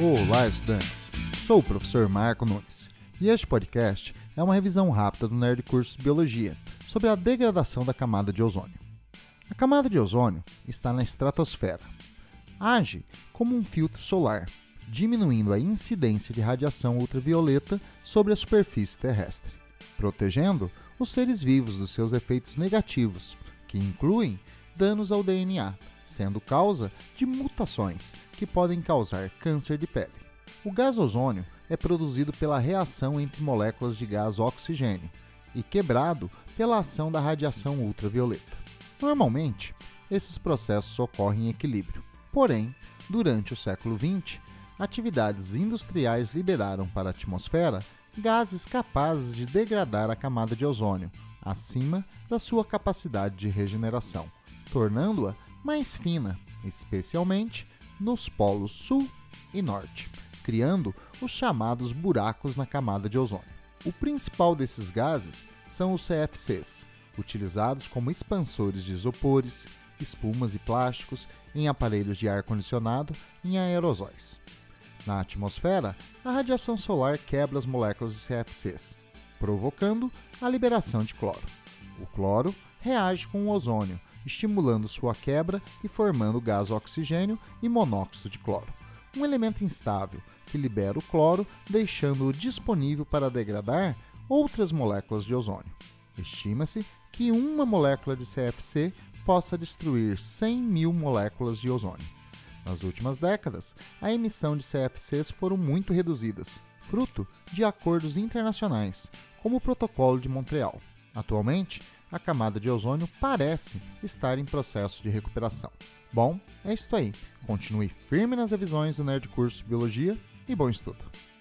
Olá, estudantes! Sou o professor Marco Nunes e este podcast é uma revisão rápida do Nerd Cursos Biologia sobre a degradação da camada de ozônio. A camada de ozônio está na estratosfera. Age como um filtro solar, diminuindo a incidência de radiação ultravioleta sobre a superfície terrestre, protegendo os seres vivos dos seus efeitos negativos, que incluem danos ao DNA, sendo causa de mutações que podem causar câncer de pele. O gás ozônio é produzido pela reação entre moléculas de gás oxigênio e quebrado pela ação da radiação ultravioleta. Normalmente, esses processos ocorrem em equilíbrio. Porém, durante o século XX, atividades industriais liberaram para a atmosfera gases capazes de degradar a camada de ozônio acima da sua capacidade de regeneração, tornando-a mais fina, especialmente nos polos sul e norte, criando os chamados buracos na camada de ozônio. O principal desses gases são os CFCs, utilizados como expansores de isopores, espumas e plásticos em aparelhos de ar-condicionado e em aerosóis. Na atmosfera, a radiação solar quebra as moléculas de CFCs, provocando a liberação de cloro. O cloro reage com o ozônio, estimulando sua quebra e formando gás oxigênio e monóxido de cloro, um elemento instável que libera o cloro, deixando-o disponível para degradar outras moléculas de ozônio. Estima-se que uma molécula de CFC possa destruir 100 mil moléculas de ozônio. Nas últimas décadas, a emissão de CFCs foram muito reduzidas, fruto de acordos internacionais, como o Protocolo de Montreal. Atualmente, a camada de ozônio parece estar em processo de recuperação. Bom, é isso aí. Continue firme nas revisões do Nerd Curso Biologia e bom estudo!